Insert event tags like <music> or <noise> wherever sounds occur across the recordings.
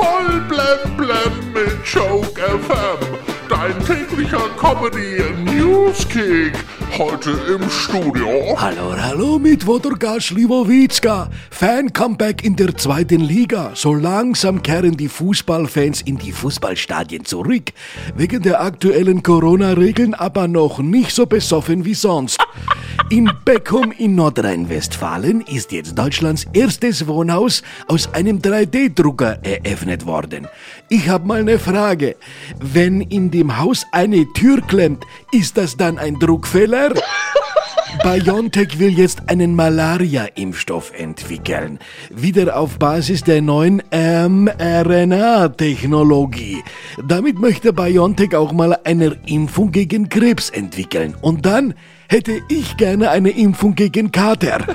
Voll blem blem mit Joke FM. Dein täglicher Comedy Newskick. Heute im Studio. Hallo, hallo mit Wodorka Schliwowitzka. Fan-Comeback in der zweiten Liga. So langsam kehren die Fußballfans in die Fußballstadien zurück. Wegen der aktuellen Corona-Regeln aber noch nicht so besoffen wie sonst. In Beckum in Nordrhein-Westfalen ist jetzt Deutschlands erstes Wohnhaus aus einem 3D-Drucker eröffnet worden. Ich habe mal eine Frage. Wenn in dem Haus eine Tür klemmt, ist das dann ein Druckfehler? BioNTech will jetzt einen Malaria-Impfstoff entwickeln. Wieder auf Basis der neuen mRNA-Technologie. Damit möchte BioNTech auch mal eine Impfung gegen Krebs entwickeln. Und dann hätte ich gerne eine Impfung gegen Kater. <laughs>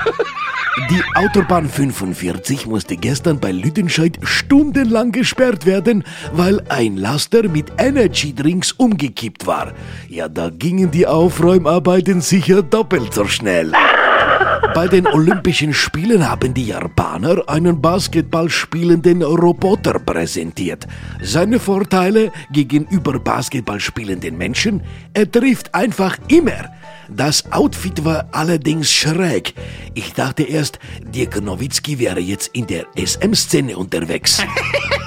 Die Autobahn 45 musste gestern bei Lüdenscheid stundenlang gesperrt werden, weil ein Laster mit Energy Drinks umgekippt war. Ja, da gingen die Aufräumarbeiten sicher doppelt so schnell. Bei den Olympischen Spielen haben die Japaner einen Basketball spielenden Roboter präsentiert. Seine Vorteile gegenüber Basketball spielenden Menschen, er trifft einfach immer. Das Outfit war allerdings schräg. Ich dachte erst, Dirk Nowitzki wäre jetzt in der SM-Szene unterwegs. <laughs>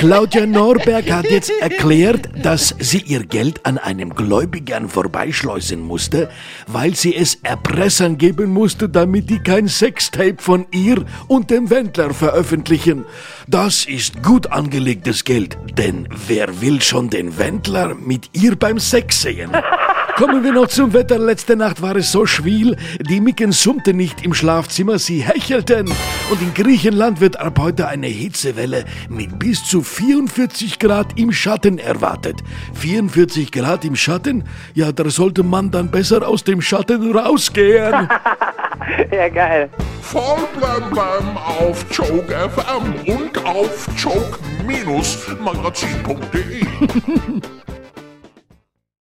Claudia Norberg hat jetzt erklärt, dass sie ihr Geld an einem Gläubigern vorbeischleusen musste, weil sie es Erpressern geben musste, damit die kein Sextape von ihr und dem Wendler veröffentlichen. Das ist gut angelegtes Geld, denn wer will schon den Wendler mit ihr beim Sex sehen? Kommen wir noch zum Wetter. Letzte Nacht war es so schwül, die Micken summten nicht im Schlafzimmer, sie hechelten. Und in Griechenland wird ab heute eine Hitzewelle mit bis zu 44 Grad im Schatten erwartet. 44 Grad im Schatten? Ja, da sollte man dann besser aus dem Schatten rausgehen. <laughs> ja, geil. Voll auf Joke FM und auf joke-magazin.de. <laughs>